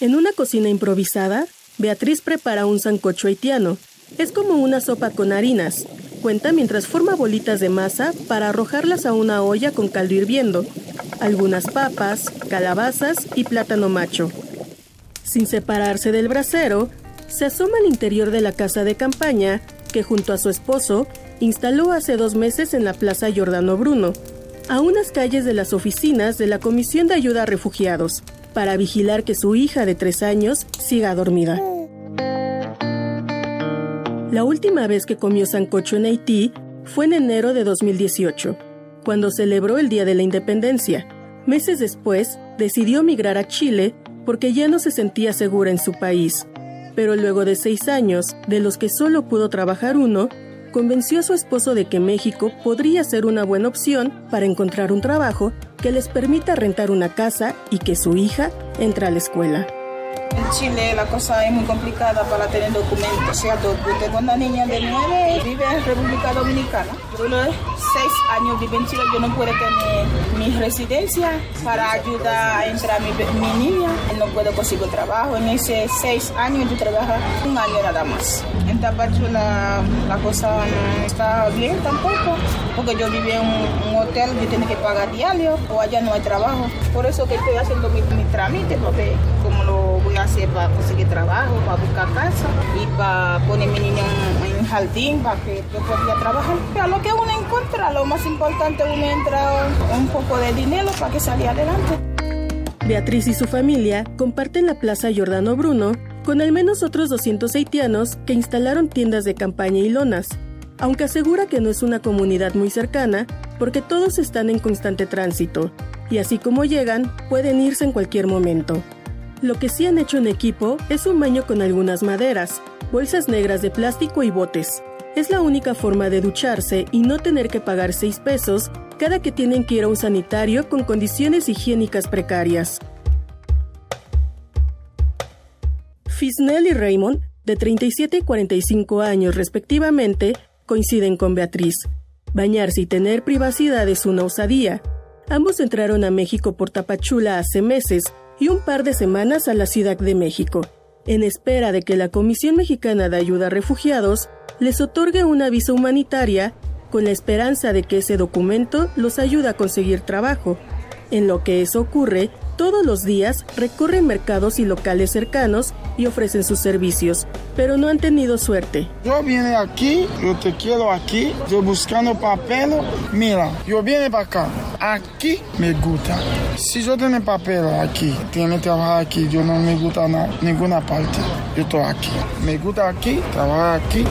En una cocina improvisada, Beatriz prepara un sancocho haitiano. Es como una sopa con harinas. Cuenta mientras forma bolitas de masa para arrojarlas a una olla con caldo hirviendo. Algunas papas, calabazas y plátano macho. Sin separarse del brasero, se asoma al interior de la casa de campaña que junto a su esposo instaló hace dos meses en la Plaza Giordano Bruno, a unas calles de las oficinas de la Comisión de Ayuda a Refugiados, para vigilar que su hija de tres años siga dormida. La última vez que comió sancocho en Haití fue en enero de 2018, cuando celebró el Día de la Independencia. Meses después, decidió migrar a Chile porque ya no se sentía segura en su país. Pero luego de seis años, de los que solo pudo trabajar uno, convenció a su esposo de que México podría ser una buena opción para encontrar un trabajo que les permita rentar una casa y que su hija entre a la escuela. En Chile la cosa es muy complicada para tener documentos, ¿cierto? Yo tengo una niña de 9 vive en República Dominicana. Yo seis años vive en Chile, yo no puedo tener mi residencia para ayudar a entrar mi, mi niña. No puedo conseguir trabajo. En ese seis años yo trabajo un año nada más. En Tapacho la, la cosa no está bien tampoco, porque yo vivo en un, hotel, yo tengo que pagar diario, o allá no hay trabajo. Por eso que estoy haciendo mi, mi trámite, porque como lo voy a hacer para conseguir trabajo, para buscar casa y para poner mi niña en, en jardín para que yo pueda trabajar. A lo que uno encuentra, lo más importante, uno entra un poco de dinero para que salga adelante. Beatriz y su familia comparten la Plaza Giordano Bruno con al menos otros 200 haitianos que instalaron tiendas de campaña y lonas, aunque asegura que no es una comunidad muy cercana porque todos están en constante tránsito, y así como llegan, pueden irse en cualquier momento. Lo que sí han hecho en equipo es un baño con algunas maderas, bolsas negras de plástico y botes. Es la única forma de ducharse y no tener que pagar 6 pesos cada que tienen que ir a un sanitario con condiciones higiénicas precarias. Fisnell y Raymond, de 37 y 45 años respectivamente, coinciden con Beatriz. Bañarse y tener privacidad es una osadía. Ambos entraron a México por Tapachula hace meses y un par de semanas a la Ciudad de México, en espera de que la Comisión Mexicana de Ayuda a Refugiados les otorgue una visa humanitaria con la esperanza de que ese documento los ayude a conseguir trabajo. En lo que eso ocurre, todos los días recorren mercados y locales cercanos y ofrecen sus servicios, pero no han tenido suerte. Yo vine aquí, yo te quiero aquí, yo buscando papel, mira, yo vine para acá, aquí me gusta. Si yo tengo papel aquí, tiene trabajar aquí, yo no me gusta nada, ninguna parte, yo estoy aquí. Me gusta aquí, trabajar aquí.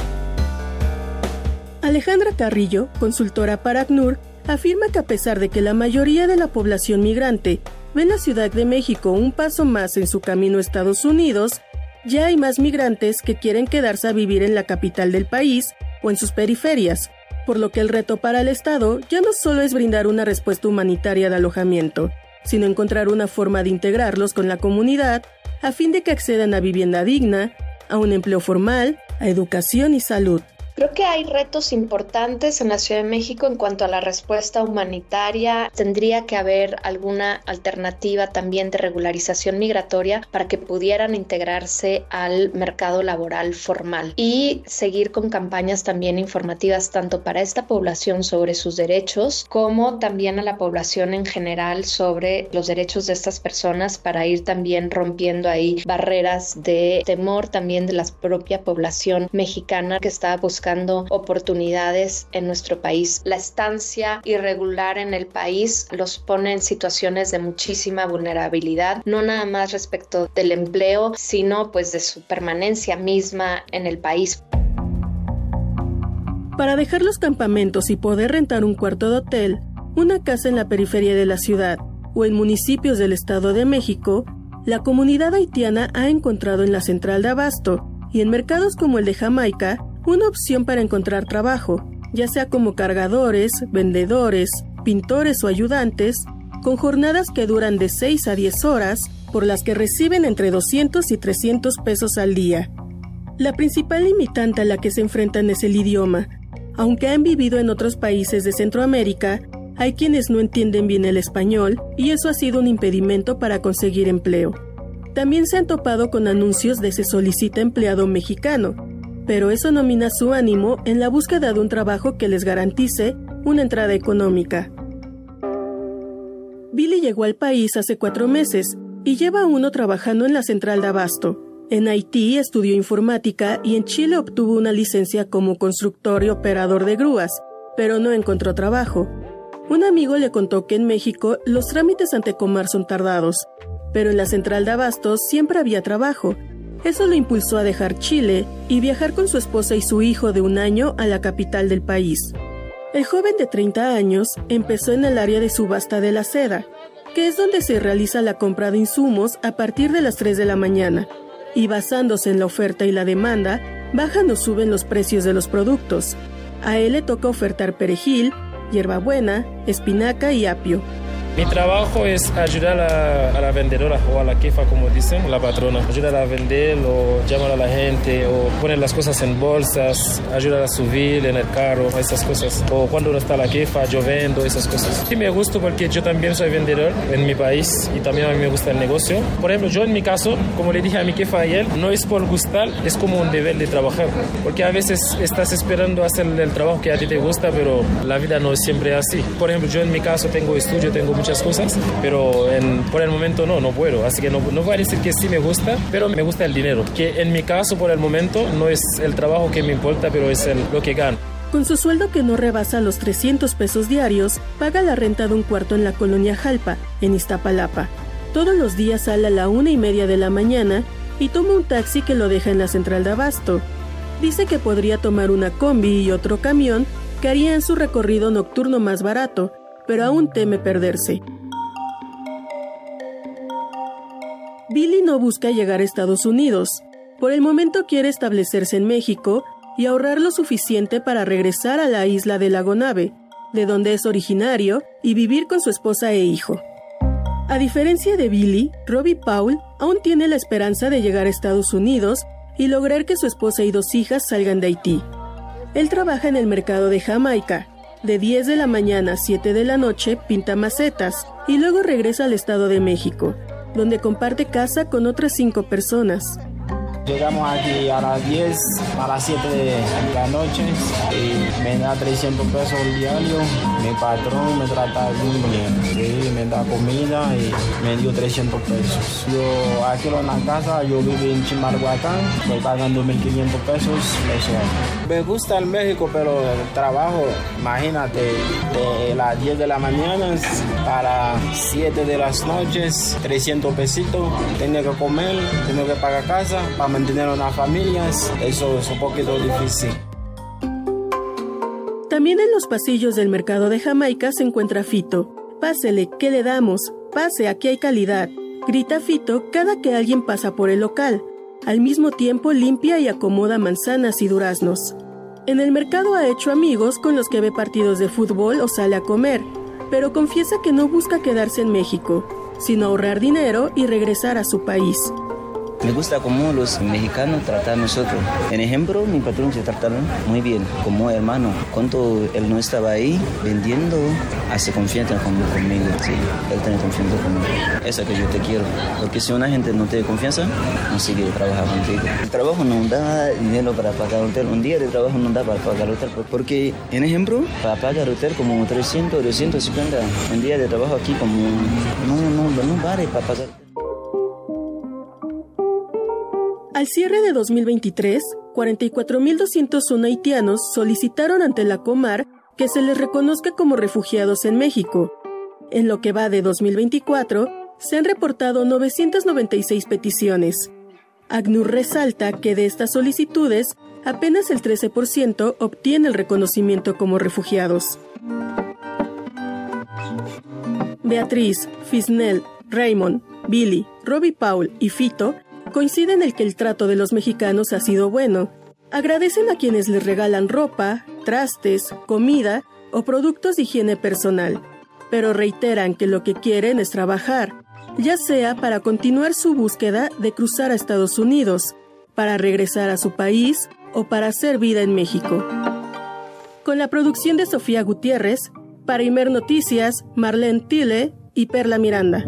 Alejandra Carrillo, consultora para ACNUR, afirma que a pesar de que la mayoría de la población migrante ve la Ciudad de México un paso más en su camino a Estados Unidos, ya hay más migrantes que quieren quedarse a vivir en la capital del país o en sus periferias, por lo que el reto para el Estado ya no solo es brindar una respuesta humanitaria de alojamiento, sino encontrar una forma de integrarlos con la comunidad a fin de que accedan a vivienda digna, a un empleo formal, a educación y salud. Creo que hay retos importantes en la Ciudad de México en cuanto a la respuesta humanitaria. Tendría que haber alguna alternativa también de regularización migratoria para que pudieran integrarse al mercado laboral formal y seguir con campañas también informativas tanto para esta población sobre sus derechos como también a la población en general sobre los derechos de estas personas para ir también rompiendo ahí barreras de temor también de la propia población mexicana que está buscando oportunidades en nuestro país. La estancia irregular en el país los pone en situaciones de muchísima vulnerabilidad, no nada más respecto del empleo, sino pues de su permanencia misma en el país. Para dejar los campamentos y poder rentar un cuarto de hotel, una casa en la periferia de la ciudad o en municipios del Estado de México, la comunidad haitiana ha encontrado en la central de Abasto y en mercados como el de Jamaica una opción para encontrar trabajo, ya sea como cargadores, vendedores, pintores o ayudantes, con jornadas que duran de 6 a 10 horas, por las que reciben entre 200 y 300 pesos al día. La principal limitante a la que se enfrentan es el idioma. Aunque han vivido en otros países de Centroamérica, hay quienes no entienden bien el español y eso ha sido un impedimento para conseguir empleo. también se han topado con anuncios de se solicita empleado mexicano, pero eso no mina su ánimo en la búsqueda de un trabajo que les garantice una entrada económica. Billy llegó al país hace cuatro meses y lleva uno trabajando en la central de Abasto. En Haití estudió informática y en Chile obtuvo una licencia como constructor y operador de grúas, pero no encontró trabajo. Un amigo le contó que en México los trámites ante Comar son tardados, pero en la central de abastos siempre había trabajo. Eso lo impulsó a dejar Chile y viajar con su esposa y su hijo de un año a la capital del país. El joven de 30 años empezó en el área de subasta de la seda, que es donde se realiza la compra de insumos a partir de las 3 de la mañana, y basándose en la oferta y la demanda, bajan o suben los precios de los productos. A él le toca ofertar perejil, hierbabuena, espinaca y apio. Mi trabajo es ayudar a, la vendedora o a la jefa, como dicen, la patrona. Ayudar a vender o llamar a la gente o poner las cosas en bolsas, ayudar a subir en el carro, esas cosas. O cuando no está la jefa, yo vendo esas cosas. Sí me gusta porque yo también soy vendedor en mi país y también a mí me gusta el negocio. Por ejemplo, yo en mi caso, como le dije a mi jefa ayer, no es por gustar, es como un deber de trabajar. Porque a veces estás esperando hacer el trabajo que a ti te gusta, pero la vida no es siempre así. Por ejemplo, yo en mi caso tengo estudio, tengo mucho cosas, pero en, por el momento no, no puedo. Así que no, no voy a decir que sí me gusta, pero me gusta el dinero. Que en mi caso, por el momento, no es el trabajo que me importa, pero es lo que gano. Con su sueldo que no rebasa los 300 pesos diarios, paga la renta de un cuarto en la colonia Jalpa, en Iztapalapa. Todos los días sale a la una y media de la mañana y toma un taxi que lo deja en la central de Abasto. Dice que podría tomar una combi y otro camión que harían su recorrido nocturno más barato, pero aún teme perderse. Billy no busca llegar a Estados Unidos. Por el momento quiere establecerse en México y ahorrar lo suficiente para regresar a la isla de Lagonave, de donde es originario, y vivir con su esposa e hijo. A diferencia de Billy, Robbie Paul aún tiene la esperanza de llegar a Estados Unidos y lograr que su esposa y dos hijas salgan de Haití. Él trabaja en el mercado de Jamaica. De 10 de la mañana a 7 de la noche pinta macetas y luego regresa al Estado de México, donde comparte casa con otras cinco personas. Llegamos aquí a las 10, a las 7 de la noche y me da 300 pesos diario. Mi patrón me trata muy bien, me da comida y me dio 300 pesos. Yo aquí en la casa, yo vivo en Chimalhuacán, estoy pagando 1.500 pesos Me gusta el México, pero el trabajo, imagínate, de las 10 de la mañana a las 7 de las noches, 300 pesitos, tengo que comer, tengo que pagar casa para mantener una familia, eso es un poquito difícil. También en los pasillos del mercado de Jamaica se encuentra Fito. Pásele, ¿qué le damos? Pase, aquí hay calidad. Grita Fito cada que alguien pasa por el local. Al mismo tiempo limpia y acomoda manzanas y duraznos. En el mercado ha hecho amigos con los que ve partidos de fútbol o sale a comer, pero confiesa que no busca quedarse en México, sino ahorrar dinero y regresar a su país. Me gusta cómo los mexicanos tratan a nosotros. En ejemplo, mi patrón se trataron muy bien, como hermano. Cuando él no estaba ahí vendiendo, hace confianza conmigo. Sí, él tiene confianza conmigo. Esa que yo te quiero. Porque si una gente no tiene confianza, no sigue trabajando contigo. El trabajo no da dinero para pagar hotel. Un día de trabajo no da para pagar hotel. Porque, en ejemplo, para pagar hotel como 300, 250. Un día de trabajo aquí como no, no, no vale para pagar. Al cierre de 2023, 44.201 haitianos solicitaron ante la Comar que se les reconozca como refugiados en México. En lo que va de 2024, se han reportado 996 peticiones. ACNUR resalta que de estas solicitudes, apenas el 13% obtiene el reconocimiento como refugiados. Beatriz, Fisnel, Raymond, Billy, Robbie Paul y Fito coinciden en el que el trato de los mexicanos ha sido bueno. Agradecen a quienes les regalan ropa, trastes, comida o productos de higiene personal, pero reiteran que lo que quieren es trabajar, ya sea para continuar su búsqueda de cruzar a Estados Unidos, para regresar a su país o para hacer vida en México. Con la producción de Sofía Gutiérrez, para Imer Noticias, Marlene Tille y Perla Miranda.